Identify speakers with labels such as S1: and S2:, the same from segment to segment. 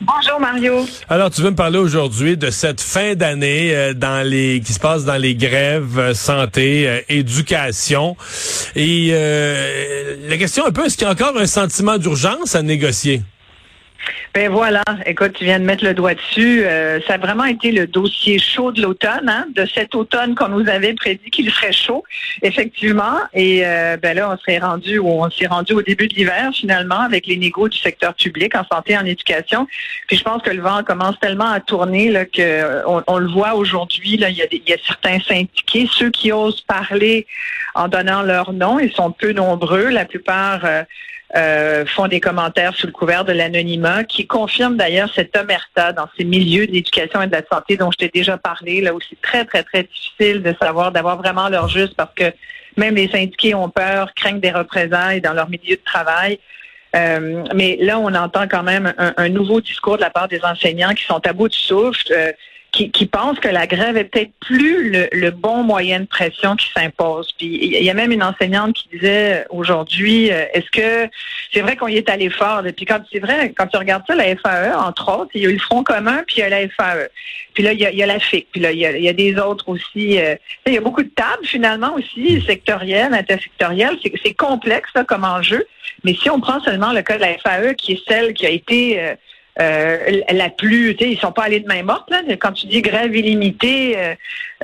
S1: Bonjour Mario.
S2: Alors, tu veux me parler aujourd'hui de cette fin d'année euh, dans les qui se passe dans les grèves euh, santé, euh, éducation. Et la question un peu, est-ce qu'il y a encore un sentiment d'urgence à négocier?
S1: Ben voilà, écoute, tu viens de mettre le doigt dessus. Euh, ça a vraiment été le dossier chaud de l'automne, hein, de cet automne qu'on nous avait prédit qu'il serait chaud, effectivement. Et euh, ben là, on serait rendu ou on s'est rendu au début de l'hiver finalement avec les négos du secteur public en santé, en éducation. Puis je pense que le vent commence tellement à tourner là, que euh, on, on le voit aujourd'hui. Là, il y, a des- il y a certains syndiqués, ceux qui osent parler en donnant leur nom, ils sont peu nombreux. La plupart euh, euh, font des commentaires sous le couvert de l'anonymat, qui confirment d'ailleurs cette omerta dans ces milieux de l'éducation et de la santé dont je t'ai déjà parlé, là où c'est très, très, très difficile de savoir, d'avoir vraiment leur juste parce que même les syndiqués ont peur, craignent des représailles dans leur milieu de travail. Euh, mais là, on entend quand même un, un nouveau discours de la part des enseignants qui sont à bout de souffle, euh, qui, qui pensent que la grève est peut-être plus le, le bon moyen de pression qui s'impose. Puis il y a même une enseignante qui disait aujourd'hui, euh, est-ce que c'est vrai qu'on y est allé fort. là. Puis quand c'est vrai, quand tu regardes ça, la FAE, entre autres, il y a eu le Front commun, puis il y a la FAE. Puis là, il y a, il y a la FIC, puis là, il y a, il y a des autres aussi. euh, il y a beaucoup de tables, finalement, aussi, sectorielles, intersectorielles. C'est, complexe, ça, comme enjeu. Mais si on prend seulement le cas de la FAE, qui est celle qui a été euh, euh, la plus, tu sais, ils sont pas allés de main morte, là. Quand tu dis grève illimitée, euh,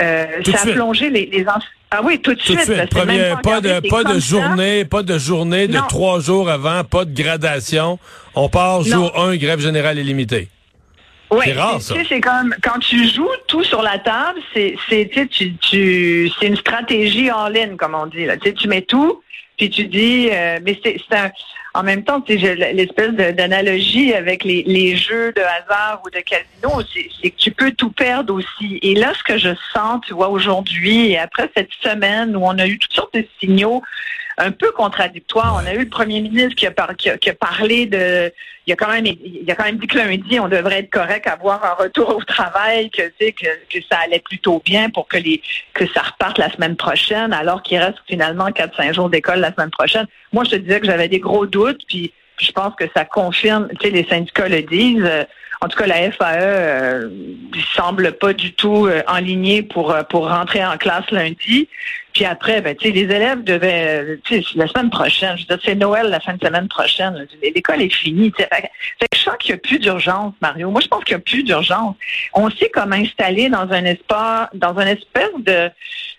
S1: euh, ça a plongé les, les ens- Ah oui, tout de
S2: Tout
S1: suite.
S2: suite. Premier- pas de pas de
S1: ça.
S2: journée, pas de journée de
S1: Non.
S2: trois jours avant, pas de gradation. On part
S1: Non.
S2: jour 1, grève générale illimitée.
S1: Oui,
S2: C'est rare, ça.
S1: Tu sais, c'est comme quand tu joues tout sur la table, c'est c'est tu tu, une stratégie en ligne comme on dit là. Tu sais, tu mets tout, puis tu dis euh, mais c'est c'est un en même temps, j'ai l'espèce d'analogie avec les, les jeux de hasard ou de casino, c'est c'est que tu peux tout perdre aussi. Et là, ce que je sens, tu vois, aujourd'hui, et après cette semaine où on a eu toutes sortes de signaux un peu contradictoires, on a eu le premier ministre qui a, parlé de il a quand même il a quand même dit que lundi on devrait être correct à avoir un retour au travail que ça allait plutôt bien pour que les que ça reparte la semaine prochaine alors qu'il reste finalement 4 5 jours d'école la semaine prochaine. Moi je te disais que j'avais des gros doutes puis, je pense que ça confirme tu sais les syndicats le disent en tout cas, la FAE euh, semble pas du tout euh, pour euh, pour rentrer en classe lundi. Puis après, ben, tu sais, les élèves devaient, tu sais, la semaine prochaine, je veux dire, c'est Noël la fin de semaine prochaine. L'école est finie. tu sais. Fait que fait que je sens qu'il n'y a plus d'urgence, Mario. Moi, je pense qu'il n'y a plus d'urgence. On sait comme installer dans un espace, dans un espèce de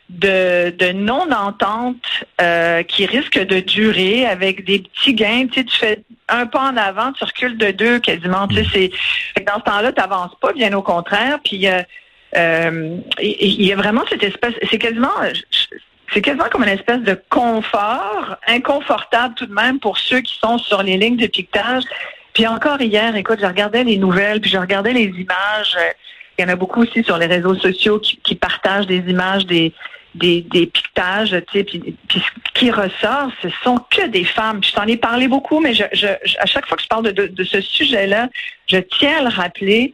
S1: de, de non-entente euh, qui risque de durer avec des petits gains. Tu sais, tu fais un pas en avant, tu recules de deux quasiment. Tu sais, c'est fait que dans ce temps-là, tu n'avances pas, bien au contraire. Puis euh, euh, il y a vraiment cette espèce, c'est quasiment, c'est quasiment comme une espèce de confort, inconfortable tout de même pour ceux qui sont sur les lignes de piquetage. Puis encore hier, écoute, je regardais les nouvelles, puis je regardais les images. Il y en a beaucoup aussi sur les réseaux sociaux qui, partagent des images des des, piquetages, tu sais, puis, ce qui ressort, ce sont que des femmes. Puis je t'en ai parlé beaucoup, mais je, je, à chaque fois que je parle de ce sujet-là, je tiens à le rappeler.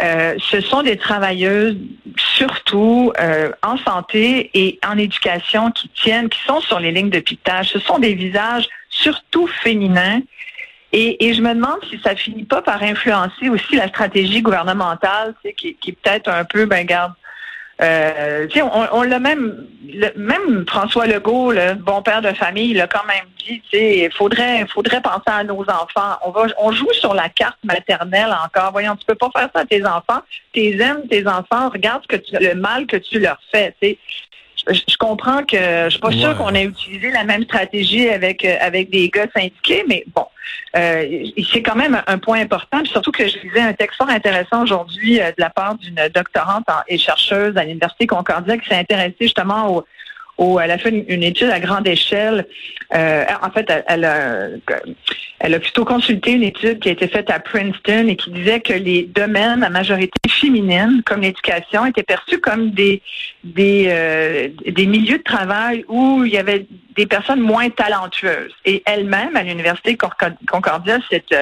S1: Euh, ce sont des travailleuses, surtout euh, en santé et en éducation, qui tiennent, qui sont sur les lignes de piquetage. Ce sont des visages surtout féminins. Et, je me demande si ça finit pas par influencer aussi la stratégie gouvernementale, qui, qui peut-être un peu, ben garde, euh, on, on l'a même, le- même François Legault, le bon père de famille, il a quand même dit, il faudrait, faudrait penser à nos enfants. On va, on joue sur la carte maternelle encore. Voyons, tu peux pas faire ça à tes enfants. Tes aimes tes enfants. Regarde ce que tu, le mal que tu leur fais. Tu sais. Je, je comprends que je suis pas
S2: Ouais.
S1: sûre qu'on ait utilisé la même stratégie avec euh, avec des gars syndiqués, mais bon, euh, c'est quand même un point important. Puis surtout que je lisais un texte fort intéressant aujourd'hui euh, de la part d'une doctorante en- et chercheuse à l'université Concordia qui s'est intéressée justement au, où elle a fait une, étude à grande échelle. Euh, en fait, elle, a, elle a plutôt consulté une étude qui a été faite à Princeton et qui disait que les domaines à majorité féminine, comme l'éducation, étaient perçus comme des des, euh, des milieux de travail où il y avait des personnes moins talentueuses. Et elle-même, à l'université Concordia, cette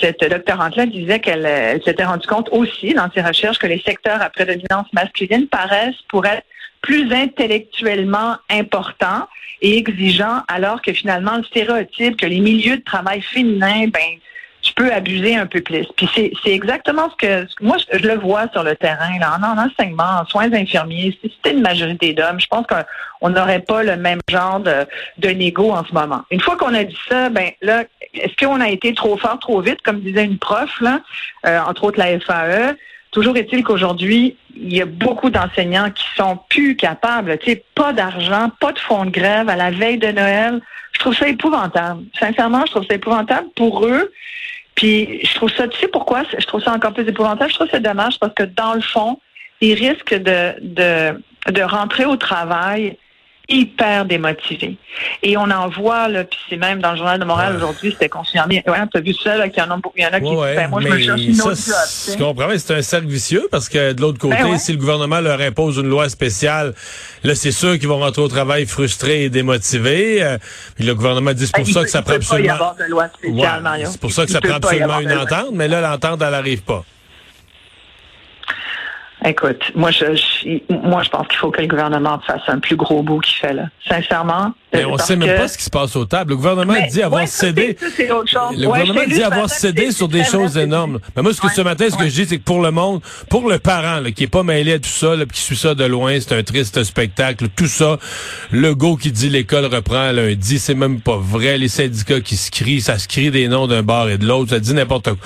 S1: cette doctorante-là disait qu'elle elle, s'était rendue compte aussi dans ses recherches que les secteurs à prédominance masculine paraissent pour être plus intellectuellement importants et exigeants, alors que finalement le stéréotype que les milieux de travail féminins, ben tu peux abuser un peu plus. Puis c'est, c'est exactement ce que moi je, le vois sur le terrain là, en, enseignement, en soins infirmiers. Si c'était une majorité d'hommes, je pense qu'on n'aurait pas le même genre de, de négo en ce moment. Une fois qu'on a dit ça, ben là, est-ce qu'on a été trop fort, trop vite, comme disait une prof là, euh, entre autres la FAE? Toujours est-il qu'aujourd'hui, il y a beaucoup d'enseignants qui sont plus capables. Tu sais, pas d'argent, pas de fonds de grève à la veille de Noël. Je trouve ça épouvantable. Sincèrement, je trouve ça épouvantable pour eux. Puis je trouve ça, tu sais pourquoi? Je trouve ça encore plus épouvantable? Je trouve ça dommage parce que dans le fond, ils risquent de, rentrer au travail hyper démotivés. Et on en voit, là, puis c'est même dans le Journal de Montréal aujourd'hui, c'était confirmé. Ouais, t'as vu ça, là, qu'il y en a, il y en a qui
S2: ouais,
S1: ben, moi, je me cherche une autre
S2: job. Je comprends, mais c'est un cercle vicieux parce que de l'autre côté, ben ouais. si le gouvernement leur impose une loi spéciale, là, c'est sûr qu'ils vont rentrer au travail frustrés et démotivés. Euh, le gouvernement dit c'est pour ben, ça que ça prend absolument. C'est pour ça que ça prend absolument une entente, mais là, l'entente, elle n'arrive pas.
S1: Écoute, moi je, je, moi je pense qu'il faut que le gouvernement fasse un plus gros bout qu'il fait là. Sincèrement.
S2: Mais on ne sait même pas ce qui se passe aux tables. Le gouvernement
S1: mais,
S2: dit avoir
S1: ouais,
S2: cédé.
S1: Ça, autre chose.
S2: Le
S1: ouais,
S2: gouvernement dit avoir cédé sur des choses énormes. Mais moi, ce que ouais. ce matin, ce que je dis, c'est que pour le monde, pour le parent là, qui est pas mêlé à tout ça, là, qui suit ça de loin, c'est un triste spectacle. Tout ça, le go qui dit l'école reprend lundi, c'est même pas vrai. Les syndicats qui se crient, ça se crie des noms d'un bar et de l'autre, ça dit n'importe quoi.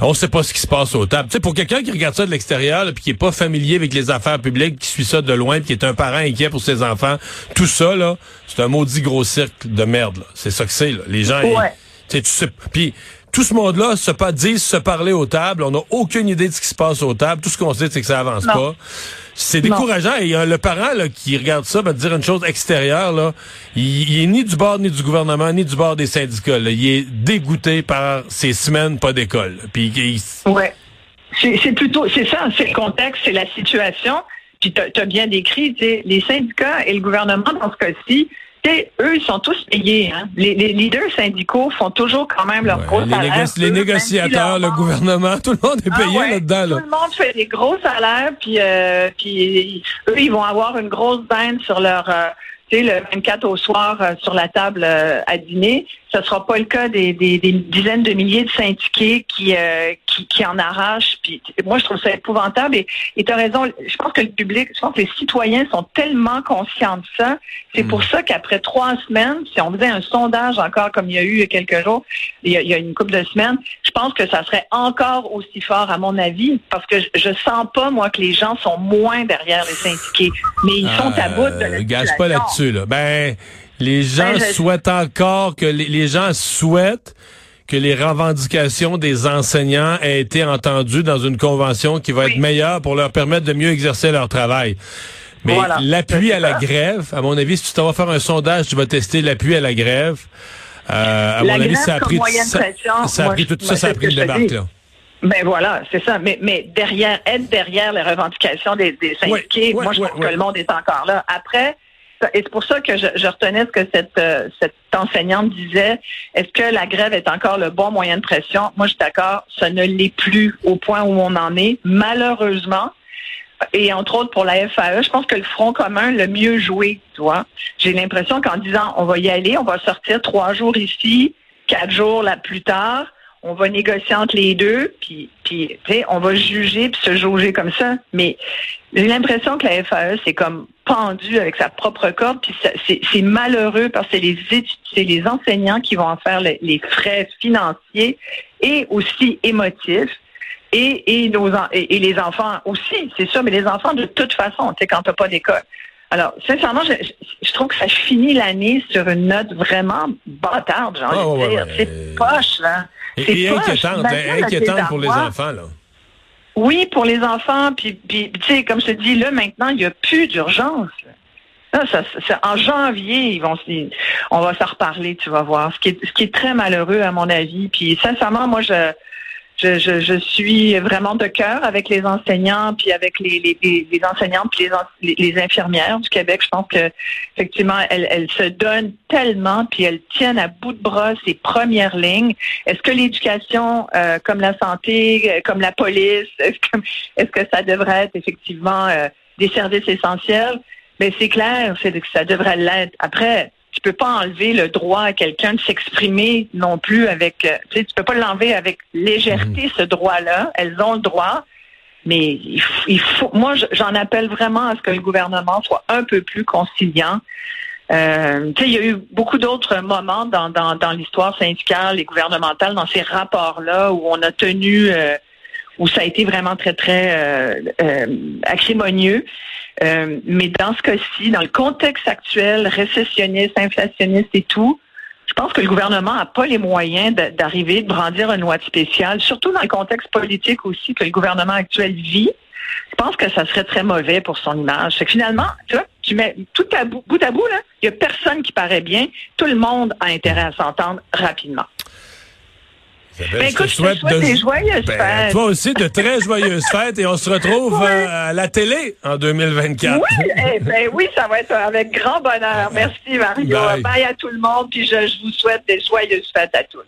S2: On sait pas ce qui se passe aux tables. Tu sais, pour quelqu'un qui regarde ça de l'extérieur, puis qui est pas familier avec les affaires publiques, qui suit ça de loin, qui est un parent inquiet pour ses enfants, tout ça là, c'est un maudit gros cirque de merde. C'est ça que c'est. Les gens,
S1: ouais.
S2: ils, tu sais, puis tout ce monde-là se pas disent se parler aux tables. On n'a aucune idée de ce qui se passe aux tables. Tout ce qu'on sait, c'est que ça avance
S1: non.
S2: pas. C'est décourageant. Et euh, le parent là, qui regarde ça va te dire une chose extérieure. Là, il, il, est ni du bord ni du gouvernement ni du bord des syndicats. Là. Il est dégoûté par ces semaines pas d'école. Puis il...
S1: ouais, c'est plutôt c'est ça. C'est le contexte, c'est la situation. Puis tu as bien décrit, les syndicats et le gouvernement dans ce cas-ci eux, ils sont tous payés. Hein? Les, les, leaders syndicaux font toujours quand même leur
S2: ouais,
S1: gros
S2: les
S1: salaire.
S2: Négo les négociateurs, le gouvernement, tout le monde est payé
S1: ah ouais,
S2: là-dedans. Là.
S1: Tout le monde fait des gros salaires, puis, euh, puis eux, ils vont avoir une grosse bande sur leur... Euh, le 24 au soir euh, sur la table euh, à dîner. Ce ne sera pas le cas des, des, des, dizaines de milliers de syndiqués qui, euh, qui, qui, en arrachent. Puis, moi, je trouve ça épouvantable. Et tu as raison, je pense que le public, je pense que les citoyens sont tellement conscients de ça. C'est mmh. pour ça qu'après trois semaines, si on faisait un sondage encore comme il y a eu il y a quelques jours, il y a, il y a une couple de semaines, je pense que ça serait encore aussi fort à mon avis, parce que je, je sens pas, moi, que les gens sont moins derrière les syndiqués. Mais ils sont à bout de la
S2: Gâche pas là-dessus. Là. Ben, les gens ben, je... souhaitent encore que les, les, gens souhaitent que les revendications des enseignants aient été entendues dans une convention qui va oui. être meilleure pour leur permettre de mieux exercer leur travail. Mais voilà, l'appui à la grève, à mon avis, si tu t'en vas faire un sondage, tu vas tester l'appui à la grève. Euh, à
S1: la
S2: mon avis, ça a pris,
S1: ça,
S2: pression, ça, a pris tout ça, ça a pris le débarque, là.
S1: Ben voilà, c'est ça. Mais, mais derrière, être derrière les revendications des, des syndiqués,
S2: oui,
S1: moi, je pense que le monde est encore là. Après, et c'est pour ça que je, je retenais ce que cette, euh, cette enseignante disait. Est-ce que la grève est encore le bon moyen de pression? Moi, je suis d'accord, ça ne l'est plus au point où on en est. Malheureusement, et entre autres pour la FAE, je pense que le Front commun le mieux joué, tu vois. J'ai l'impression qu'en disant on va y aller, on va sortir trois jours ici, quatre jours là plus tard, on va négocier entre les deux, puis, puis on va juger puis se jauger comme ça. Mais j'ai l'impression que la FAE, c'est comme pendu avec sa propre corde, puis c'est malheureux parce que c'est les, c'est les enseignants qui vont en faire les, frais financiers et aussi émotifs. Et, et, nos, les enfants aussi, c'est sûr, mais les enfants de toute façon, tu sais, quand t'as pas d'école. Alors, sincèrement, je, je, trouve que ça finit l'année sur une note vraiment bâtarde, j'ai envie oh, de dire. Ouais, c'est poche, là.
S2: Et, et inquiétante, inquiétante pour les enfants, là.
S1: Oui, pour les enfants, puis, puis tu sais, comme je te dis, là, maintenant, il n'y a plus d'urgence. Non, ça, ça- en janvier, ils vont, on va s'en reparler, tu vas voir. Ce qui est, ce qui est très malheureux à mon avis. Puis sincèrement, moi, je, je, je, suis vraiment de cœur avec les enseignants, puis avec les, enseignantes, puis les, infirmières du Québec. Je pense que effectivement, elles, se donnent tellement, puis elles tiennent à bout de bras ces premières lignes. Est-ce que l'éducation, euh, comme la santé, euh, comme la police, est-ce que, est-ce que ça devrait être effectivement euh, des services essentiels? Mais c'est clair, c'est que ça devrait l'être. Après, peux pas enlever le droit à quelqu'un de s'exprimer non plus avec, euh, tu sais, tu peux pas l'enlever avec légèreté ce droit-là. Elles ont le droit, mais il faut, il faut- moi, je- j'en appelle vraiment à ce que le gouvernement soit un peu plus conciliant. Euh, tu sais, il y a eu beaucoup d'autres moments dans, dans, dans l'histoire syndicale et gouvernementale, dans ces rapports-là, où on a tenu, euh, où ça a été vraiment très, très euh, euh, acrimonieux. Euh, mais dans ce cas-ci, dans le contexte actuel, récessionniste, inflationniste et tout, je pense que le gouvernement n'a pas les moyens d'arriver, de brandir une loi spéciale, surtout dans le contexte politique aussi que le gouvernement actuel vit. Je pense que ça serait très mauvais pour son image. Que finalement, tu vois, tu mets tout à bout, bout à bout, il n'y a personne qui paraît bien. Tout le monde a intérêt à s'entendre rapidement.
S2: Isabelle,
S1: Ben,
S2: je te
S1: écoute, je te souhaite des joyeuses
S2: Ben,
S1: fêtes.
S2: Toi aussi, de très joyeuses fêtes et on se retrouve
S1: Ouais.
S2: euh, à la télé en 2024.
S1: Oui, eh ben oui, ça va être avec grand bonheur. Merci Mario.
S2: Bye.
S1: Bye à tout le monde, puis je, je vous souhaite des joyeuses fêtes à tous.